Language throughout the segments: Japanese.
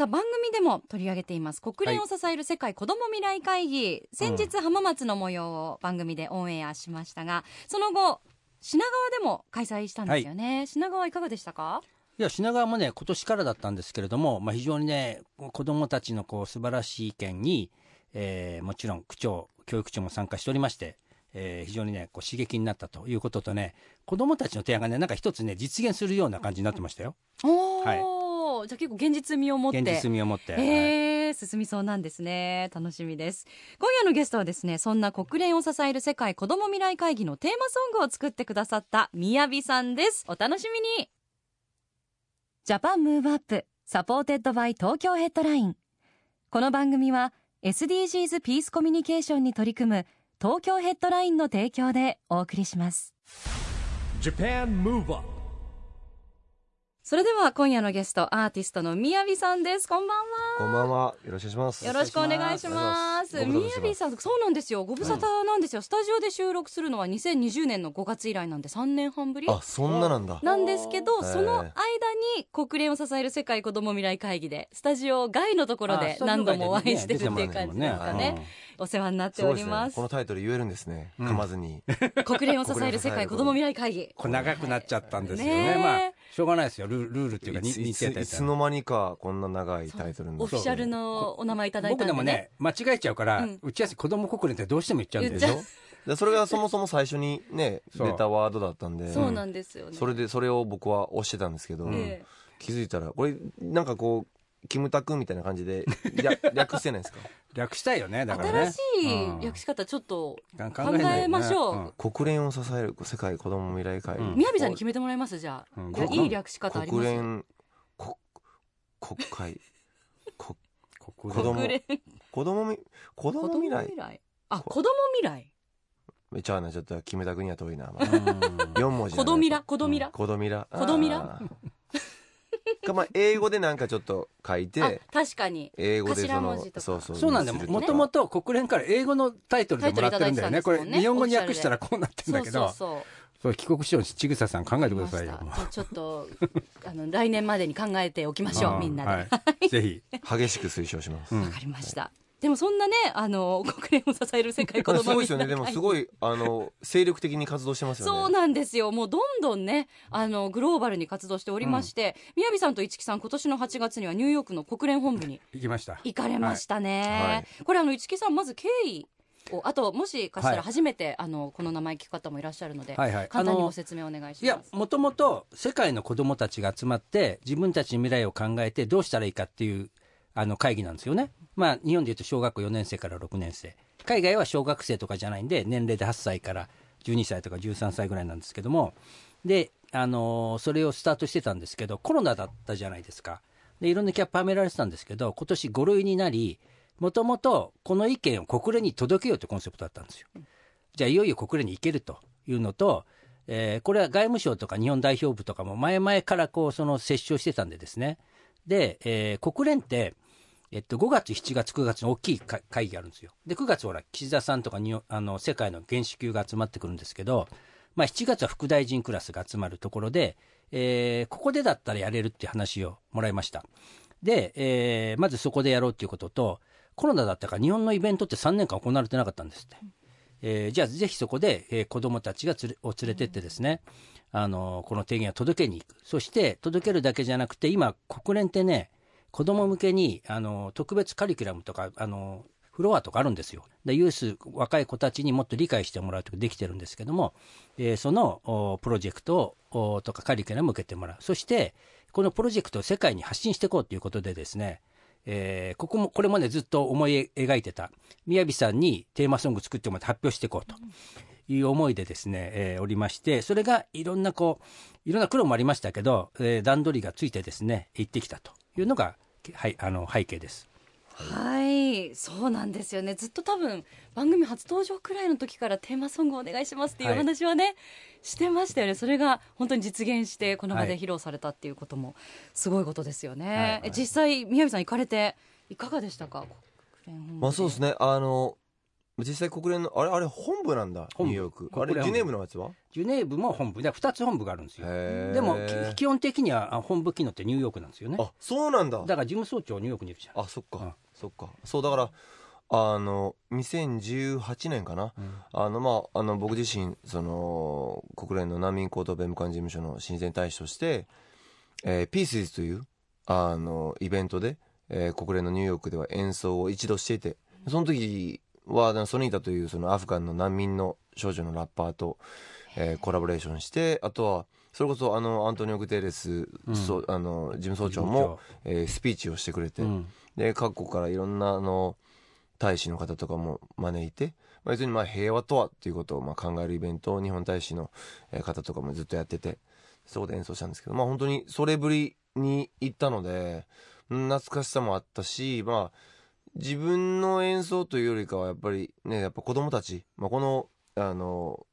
さあ番組でも取り上げています。国連を支える世界子ども未来会議、先日浜松の模様を番組でオンエアしましたがその後品川でも開催したんですよね、品川いかがでしたか？いや品川もね今年からだったんですけれども、まあ、非常にね子どもたちのこう素晴らしい意見に、えーもちろん区長教育長も参加しておりまして、えー非常にねこう刺激になったということとね子どもたちの提案がねなんか一つね実現するような感じになってましたよ。おお、じゃあ結構現実味を持って。現実味を持って、はい。えー、進みそうなんですね。楽しみです。今夜のゲストはですねそんな国連を支える世界子ども未来会議のテーマソングを作ってくださった MIYAVI さんです。お楽しみに。 Japan Move Up supported by Tokyo Headline。この番組は SDGs ピースコミュニケーションに取り組む東京ヘッドラインの提供でお送りします。Japan Move Up それでは今夜のゲストアーティストのみやびさんですこんばんはこんばんは。よろしくお願いします。よろしくお願いします。みやびさん、そうなんですよ。ご無沙汰なんですよ。スタジオで収録するのは2020年の5月以来なんで3年半ぶりあ、そんななんだ。なんですけど、その間に国連を支える世界子ども未来会議で、スタジオ外のところで何度もお会いしてるっていう感じですかね。お世話になっておりま。すこ。のタイトル言えるんですね。うん噛まずに。国連を支える世界子ども未来会議。これ長くなっちゃったんですよねねえまあしょうがないですよルールルールっていうかにいついつ似てたいつの間にかこんな長いタイトルになってオフィシャルのお名前いただいたんで、ね。僕でもね間違えちゃうから、うん打ち合わせ子供国連ってどうしても言っちゃうんですよ言っちでそれがそもそも最初にね、出たワードだったんで、そうなんですよね。それで、それを僕は押してたんですけど、ええ気づいたら、これ、なんかこう、キムタクみたいな感じで、略略してないですか？略したいよねだからね。新しい略し方ちょっと考考えましょう。うん。国連を支える世界子ども未来会。議。うん。みやびさんに決めてもらいますじゃあ、うん。いい略し方あります？国連、こ国会、こ国子供。子供み、子供未来？来？あ子供未来？めちゃうな、ちょっとキムタクには遠いな。うん。4文字子供未来？ら。子供未来？子供未来。子供未来？かまあ、英語でなんかちょっと書いあて、確かに。英語でその頭文字と、か。そうそう。そうなんだもともと国連から英語のタイトルでもらってるんだよね。これ日本語に訳したらこうなってるんだけど。そうそうそう。帰国しようちぐささん考えてくださいよちょっとあの来年までに考えておきましょうみんなで。わ、はい、ぜひ、激しく推奨します。うん。かりましたでもそんなねあの国連を支える世界子す供ごいですよね。でもすごい、あの、精力的に活動してますよね。そうなんですよ。もうどんどんねあのグローバルに活動しておりまして、みやびさんと市木さん今年の8月にはニューヨークの国連本部に行きました。行かれましたね、はい。はいこれあの市木さんまず経緯をあともしかしたはい。ら初めて、あのこの名前聞く方もいらっしゃるので、はいはい。簡単にあのご説明お願いしいやます。もともと世界の子どもたちが集まって自分たちの未来を考えてどうしたらいいかっていうあの会議なんですよね。まあ日本でいうと小学校4年生から6年生海外は小学生とかじゃないんで年齢で8歳から12歳とか13歳ぐらいなんですけどもで、あのーそれをスタートしてたんですけどコロナだったじゃないですかでいろんなキャップはめられてたんですけど今年5類になりもともとこの意見を国連に届けようというコンセプトだったんですよ。じゃあいよいよ国連に行けるというのと、えーこれは外務省とか日本代表部とかも前々からこうその接触してたんでですねで、えー国連って、えっと、5月7月9月の大きい会議があるんですよ。で9月ほら岸田さんとかにあの世界の元首級が集まってくるんですけど、まあ、7月は副大臣クラスが集まるところで、えーここでだったらやれるっていう話をもらいました。で、えーまずそこでやろうっていうこととコロナだったから日本のイベントって3年間行われてなかったんですって。えーじゃあぜひそこで、えー子どもたちがつれを連れてってですね、あのこの提言を届けに行く。そして届けるだけじゃなくて今国連ってね子ども向けにあの特別カリキュラムとかあのフロアとかあるんですよ。でユース若い子たちにもっと理解してもらうとかできてるんですけども、えーそのプロジェクトとかカリキュラムを受けてもらう。そしてこのプロジェクトを世界に発信していこうということでですねえーここもこれまでずっと思い描いてた宮城さんにテーマソング作ってもらって発表していこうと。いう思いでですね、えーおりましてそれがいろんなこういろんな苦労もありましたけど、えー段取りがついてですね行ってきたというのが、はい、あの背景です。はい。そうなんですよね。ずっと多分番組初登場くらいの時からテーマソングお願いしますっていうおはい。話はね、してましたよね。それが本当に実現してこの場ではい。披露されたっていうこともすごいことですよね、はい。え実際宮城さん行かれていかがでしたか？まあそうですね。あの実際国連のあれあれ本部なんだニューヨーク。あれジュネーブのやつは？ジュネーブも本部で2つ本部があるんですよ。でもき基本的にはあ本部機能ってニューヨークなんですよね。あそうなんだ。だから事務総長ニューヨークにいるじゃん。あそっか、うん。そっか。そうだからあの2018年かな、あのまああの僕自身その国連の難民高等弁務官事務所の親善大使として、えー、ピースズというあのイベントで、えー国連のニューヨークでは演奏を一度していてその時はソニータというそのアフガンの難民の少女のラッパーと、えーコラボレーションしてあとはそれこそあのアントニオ・グテーレス、うん。そうあの事務総長も、えースピーチをしてくれて、うん。で各国からいろんなあの大使の方とかも招いて、まあ、要するにまあ平和とはっていうことをまあ考えるイベントを日本大使のえー方とかもずっとやっててそこで演奏したんですけどまあ本当にそれぶりに行ったのでうん懐かしさもあったしまあ自分の演奏というよりかはやっぱりねやっぱ子供たち、まあ、このあの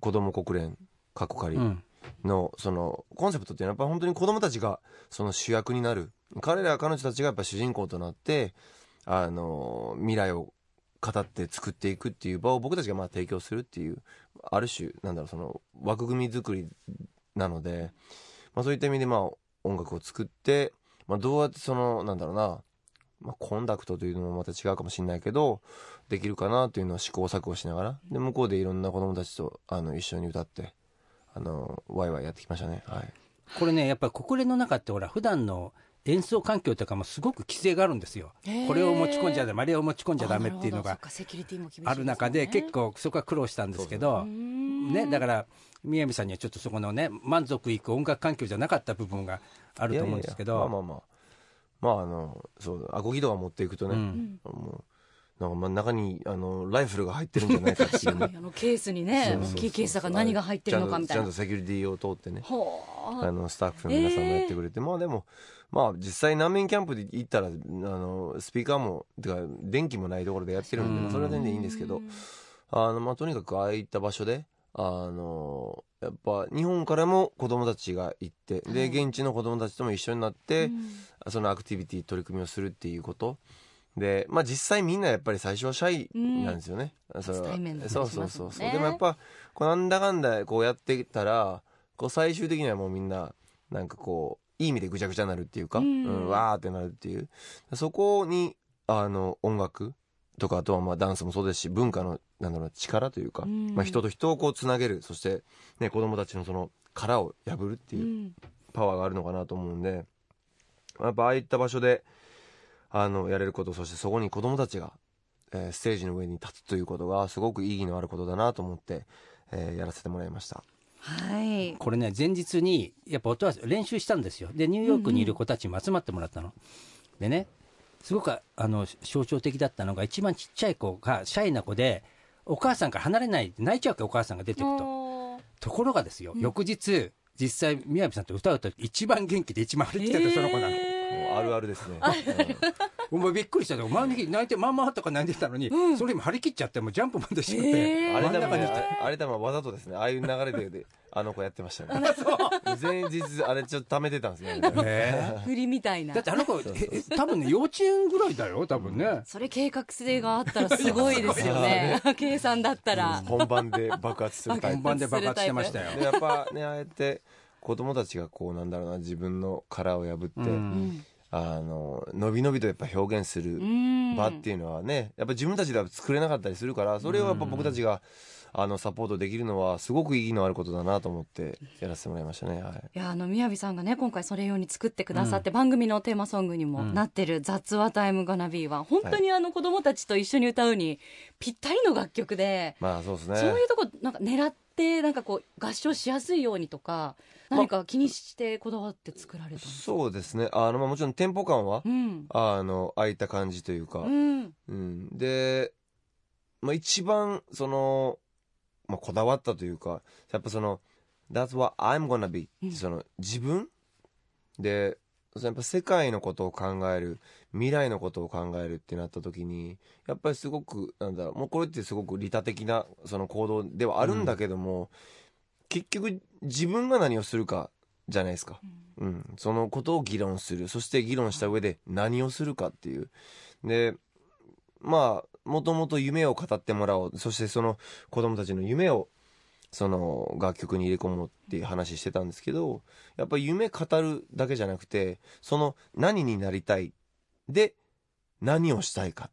子供国連過去仮うん。のそのコンセプトっていうのはやっぱ本当に子供たちがその主役になる。彼ら彼女たちがやっぱ主人公となってあの未来を語って作っていくっていう場を僕たちがまあ提供するっていうある種なんだろうその枠組み作りなので、まあ、そういった意味でまあ音楽を作って、まあ、どうやってそのなんだろうな、まあ、コンダクトというのもまた違うかもしれないけどできるかなというのを試行錯誤しながら。で向こうでいろんな子供たちとあの一緒に歌ってあのワイワイやってきましたね。はい。これねやっぱり国連の中ってほら普段の演奏環境とかもすごく規制があるんですよ。これを持ち込んじゃダメあれを持ち込んじゃダメっていうのがあなる中で結構そこは苦労したんですけどね。だから宮城さんにはちょっとそこのね満足いく音楽環境じゃなかった部分があると思うんですけど。いやいやいやまあまあまあまああのそうアコギとか持っていくとね、うん。もうなんかまあ中にあのライフルが入ってるんじゃないかっていうね。あのケースにね大きいケースだから何が入ってるのかみたいな。ちゃんとセキュリティを通ってねほうあのスタッフの皆さんもやってくれて、まあでもまあ実際難民キャンプで行ったらあのスピーカーもてか電気もないところでやってるんで、うん。それは全然いいんですけどあのまあとにかくああいった場所であのやっぱ日本からも子供たちが行ってではい。現地の子供たちとも一緒になって、うん。そのアクティビティ取り組みをするっていうこと。でまあ実際みんなやっぱり最初はシャイなんですよね、それは初対面だったそうそうそうんそう。でもやっぱこうなんだかんだこうやってたらこう最終的にはもうみんななんかこういい意味でぐちゃぐちゃになるっていうか、ううんんわーってなるっていう。そこにあの音楽とかあとはまあダンスもそうですし文化のなんだろう力というか、うん。まあ、人と人をこうつなげるそして、ね、子供たちのその殻を破るっていううん。パワーがあるのかなと思うんでやっぱああいった場所であのやれることそしてそこに子供たちが、えーステージの上に立つということがすごく意義のあることだなと思って、えーやらせてもらいました。はい。これね前日にやっぱ音は練習したんですよ。でニューヨークにいる子たちも集まってもらったの、でねすごくあの象徴的だったのが一番ちっちゃい子がシャイな子でお母さんから離れないで泣いちゃうわけお母さんが出てくと。ところがですよ、翌日実際宮城さんと歌うと一番元気で一番張り切ってたその子なの、あるあるですね、お前びっくりした。よ前の日泣いてママとか泣いてたのに、それ今張り切っちゃってもうジャンプまでしちゃって、えー。あれ多分ね真ん中にいてああれ多分わざとですね。ああいう流れでであの子やってましたね。前日あれちょっと溜めてたんですね。え。振りみたいな。だってあの子ええ多分ね幼稚園ぐらいだよ多分ね、それ計画性があったらすごいですよね。計算だったら。本番で爆発するタイプ。本番で爆発してましたよ。でやっぱねああやって子供たちがこうなんだろうな自分の殻を破って、うんうんあののびのびとやっぱ表現するうん。場っていうのはねやっぱ自分たちでは作れなかったりするからそれをやっぱ僕たちがあのサポートできるのはすごく意義のあることだなと思ってやらせてもらいましたね。はい。いやあの宮城さんがね今回それ用に作ってくださって、番組のテーマソングにもなってる「雑話タイムガナビーは本当にあの子供たちと一緒に歌うにぴったりの楽曲で、まあそうですね。そういうとこなんか狙ってなんかこう合唱しやすいようにとか何か気にしてこだわって作られたんですか、そうですね。あの、まあ、もちろんテンポ感は、うん。あの空いた感じというか、うん。うん、で、まあ、一番その、まあ、こだわったというかやっぱその「That's what I'm gonna be、うん。その自分？でやっぱ世界のことを考える未来のことを考えるってなった時にやっぱりすごくなんだろうもうこれってすごく利他的なその行動ではあるんだけども、結局自分が何をするかじゃないですか、うん、そのことを議論する。そして議論した上で何をするかっていう。でまあもともと夢を語ってもらおう。そしてその子供たちの夢をその楽曲に入れ込もうっていう話してたんですけどやっぱり夢語るだけじゃなくてその何になりたいで何をしたいか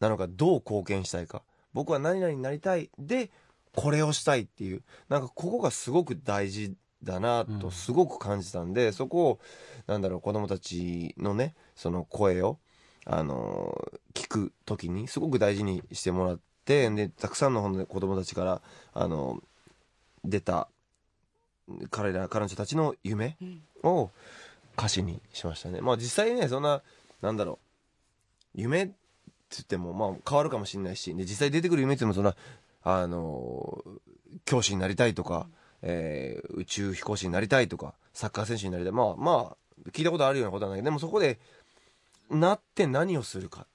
なのかどう貢献したいか僕は何々になりたいでこれをしたいっていうなんかここがすごく大事だなとすごく感じたんで、そこをなんだろう子供たちのねその声をあの聞く時にすごく大事にしてもらってでたくさんの子供たちからあの出た彼ら彼女たちの夢を歌詞にしましたね。まあ実際ねそんななんだろう。夢って言ってもまあ変わるかもしれないしで実際出てくる夢ってもそんなあの教師になりたいとか、えー宇宙飛行士になりたいとかサッカー選手になりたい。まあまあ聞いたことあるようなことなんだけどでもそこでなって何をするか。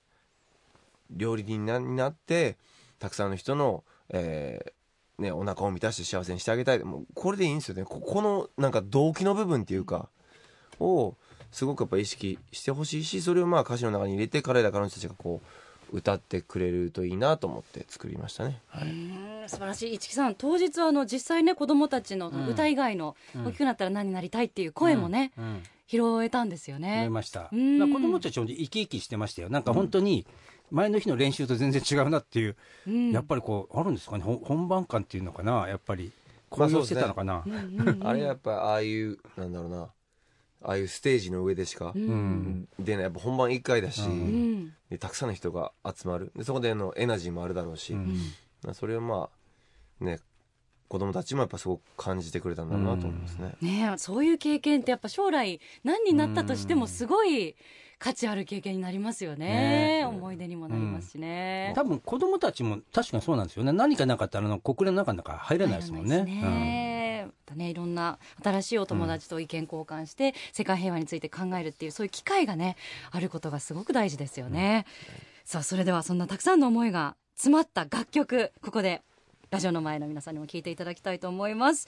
料理人になになってたくさんの人の、えーね、お腹を満たして幸せにしてあげたい。もうこれでいいんですよね。ここのなんか動機の部分っていうかをすごくやっぱ意識してほしいしそれをまあ歌詞の中に入れて彼ら彼女たちがこう歌ってくれるといいなと思って作りましたね。うーん素晴らしい。市木さん当日はあの実際ね子供たちのん。歌以外のうん。大きくなったら何になりたいっていう声もね、うん。拾えたんですよ思ねいました、子供たちも生き生きしてましたよ。なんか本当に前の日の練習と全然違うなっていう、うん。やっぱりこうあるんですかね？本番感っていうのかな？やっぱり高揚してたのかな、あれはやっぱああいうなんだろうな。ああいうステージの上でしかうん。うん出ない。やっぱ本番1回だし、ううん。でたくさんの人が集まる。でそこでのエナジーもあるだろうし、それをまあね子供たちもやっぱすごく感じてくれたんだなと思いますね。ねえそういう経験ってやっぱ将来何になったとしてもすごい価値ある経験になりますよね。ね思い出にもなりますしね、多分子供たちも確かにそうなんですよね。何かなかったらあの国連の中の中入れないですもんね。ね。またねいろんな新しいお友達と意見交換して、世界平和について考えるっていうそういう機会がねあることがすごく大事ですよね、さあそれではそんなたくさんの思いが詰まった楽曲ここでラジオの前の皆さんにも聞いていただきたいと思います。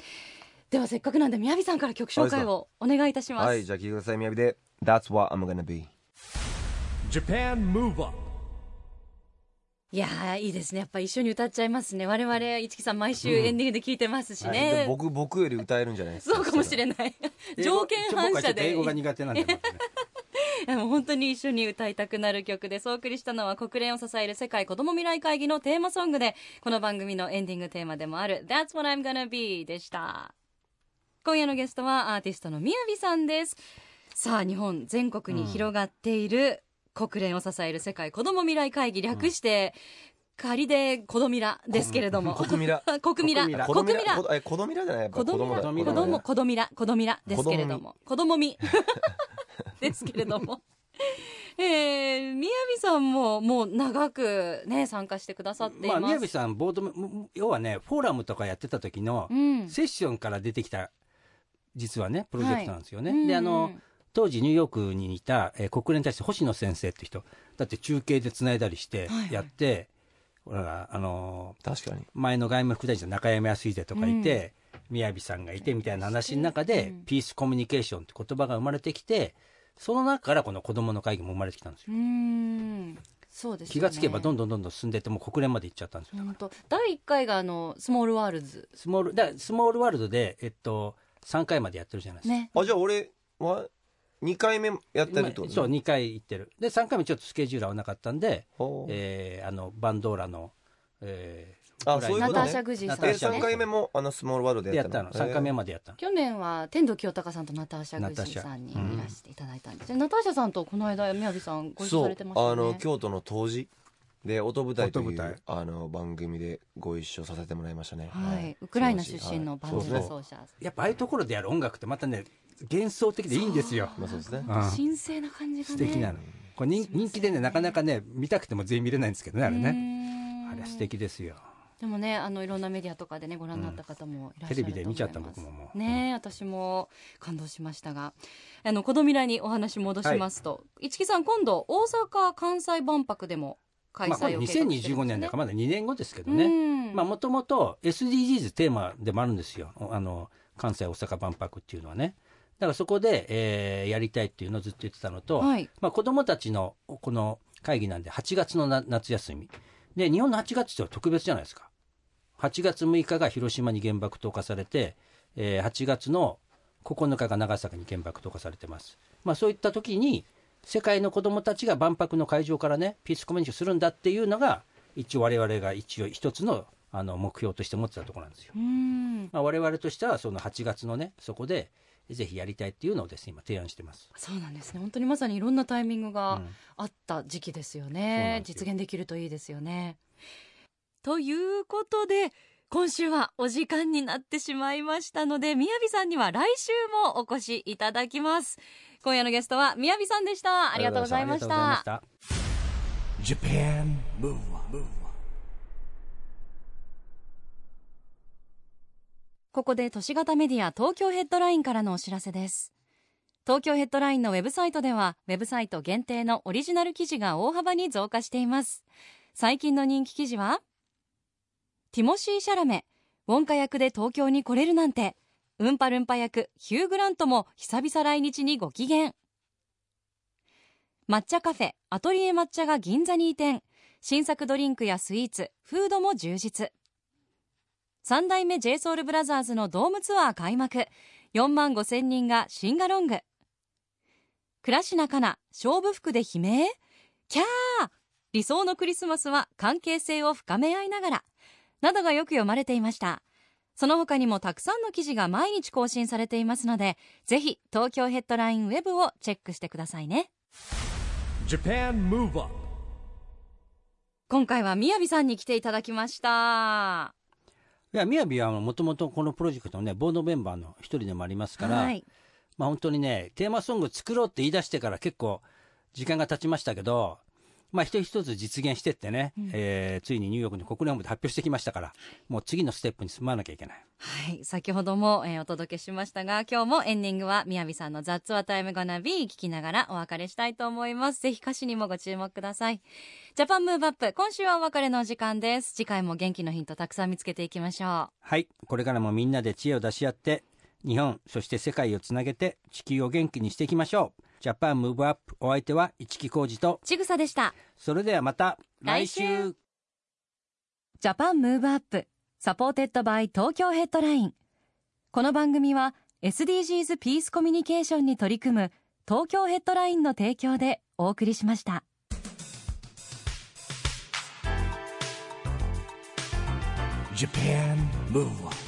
ではせっかくなんで宮城さんから曲紹介をお願いいたします。はいじゃあ聞いてください宮城で「That's what I'm gonna be. Japan Move Up. いやーいいですね。やっぱ一緒に歌っちゃいますね。我々市木さん毎週エンディングで聞いてますし」はい。ね、で僕僕より歌えるんじゃないですか。そうかもしれない。条件反射で。英語が苦手なんで、もう本当に一緒に歌いたくなる曲ですお送りしたのは国連を支える世界子ども未来会議のテーマソングでこの番組のエンディングテーマでもある「That's what I'm gonna be」でした。今夜のゲストはアーティストのみやびさんです。さあ日本全国に広がっている国連を支える世界子ども未来会議略して、仮で子どみらですけれども。国ミラ国ミラ国ミラえ子供ミラ じゃないやっぱ子供だ子子供供子供みら。子供みらですけれども。子供み。ですけれども。えー、宮城さんももう長くね参加してくださっています、まあ宮城さんボードも要はねフォーラムとかやってた時のうん。セッションから出てきた実はねプロジェクトなんですよね、はい。であのうん当時ニューヨークにいた、えー国連に対して星野先生って人。だって中継でつないだりしてはいはい。やって、ほらあの確かに。前の外務副大臣の中山康秀とかいて、宮城さんがいてみたいな話の中で、うん。ピースコミュニケーションって言葉が生まれてきてその中からこの子どもの会議も生まれてきたんですよ、うーん。そうですよね。気がつけばどんどんどんどん進んでってもう国連まで行っちゃったんですよ。第1回があのスモールワールズ。スモールだスモールワールドで、えっと、3回までやってるじゃないですか、ね。あじゃあ俺は2回目やってるってことそう2回行ってる。で3回目ちょっとスケジュール合わなかったんで、えーあのバンドーラの、えーあぐらナターそういうことね。シャグジーさんでナターシャ3回目もあのスモールワールドでやったの？3回目もまでやったの。去年は天童清隆さんとナターシャグジーさんにいらしていただいたんです、ナターシャさんとこの間宮城さんご一緒されてましたよあねの京都の当時で音舞台とい音舞台。うあの番組でご一緒させてもらいましたね。はい、ウクライナ出身のバンドそうですね奏者、やっぱああいうところでやる音楽ってまたね幻想的でいいんですよ。まあそうですね。うん。神聖な感じがね。素敵なの。これ人人気でねなかなかね見たくても全員見れないんですけどねあれね。ねあれ素敵ですよ。でもねあのいろんなメディアとかでねご覧になった方もいらっしゃると思います、テレビで見ちゃった僕ももう。ね私も感動しましたが。あの子供未来にお話戻しますと、市木さん今度大阪・関西万博でも開催を計画してるんですよ2025年だからまだ2年後ですけどね、うん。まあもともと SDGs テーマでもあるんですよ。あの関西大阪万博っていうのはねだからそこで、えーやりたいっていうのをずっと言ってたのと、はい。まあ、子どもたちのこの会議なんで8月のな夏休み。で日本の8月って特別じゃないですか。8月6日が広島に原爆投下されて、えー8月の9日が長崎に原爆投下されてます、まあ、そういった時に世界の子どもたちが万博の会場からねピースコミュニケーションするんだっていうのが一応我々が一応一つのあの目標として持ってたところなんですよ、うん。まあ、我々としてはその8月のねそこでぜひやりたいっていうのをですね今提案してます。そうなんですね。本当にまさにいろんなタイミングがうん。あった時期ですよね、なんですよ。実現できるといいですよね。ということで今週はお時間になってしまいましたのでみやびさんには来週もお越しいただきます。今夜のゲストはみやびさんでした。ありがとうございました Japan Move Up ここで都市型メディア東京ヘッドラインからのお知らせです。東京ヘッドラインのウェブサイトではウェブサイト限定のオリジナル記事が大幅に増加しています。最近の人気記事はティモシー・シャラメウォンカ役で東京に来れるなんてウンパルンパ役ヒュー・グラントも久々来日にご機嫌。抹茶カフェアトリエ抹茶が銀座に移転。新作ドリンクやスイーツフードも充実。三代目 j ソ o u l b r o t h e r のドームツアー開幕。4万5千人がシンガロング。倉科香菜勝負服で悲鳴？キャー！理想のクリスマスは関係性を深め合いながら。などがよく読まれていました。その他にもたくさんの記事が毎日更新されていますのでぜひ東京ヘッドラインウェブをチェックしてくださいね。Japan Move Up 今回はみやびさんに来ていただきましたいや、みやびはもともとこのプロジェクトのね、ボードメンバーの一人でもありますから、はいまあ本当にね、テーマソング作ろうって言い出してから結構時間が経ちましたけど、まあ一つ一つ実現してってね、えーついにニューヨークの国連本部で発表してきましたから、もう次のステップに進まなきゃいけない。はい、先ほども、えーお届けしましたが、今日もエンディングはみやびさんの That's What I'm Gonna Be 聞きながらお別れしたいと思います。ぜひ歌詞にもご注目ください。Japan Move Up、今週はお別れのお時間です。次回も元気のヒントたくさん見つけていきましょはい、これからもみんなで知恵を出し合って、日本、そして世界をつなげて地球を元気にしていきましょう。 Japan Move Up、お相手は市木浩二と、う。ちぐさでした。それではまた来週来週 Japan Move Up、supported by 東京ヘッドライン。この番組は SDGs ピースコミュニケーションに取り組む東京ヘッドラインの提供でお送りしました。Japan Move on.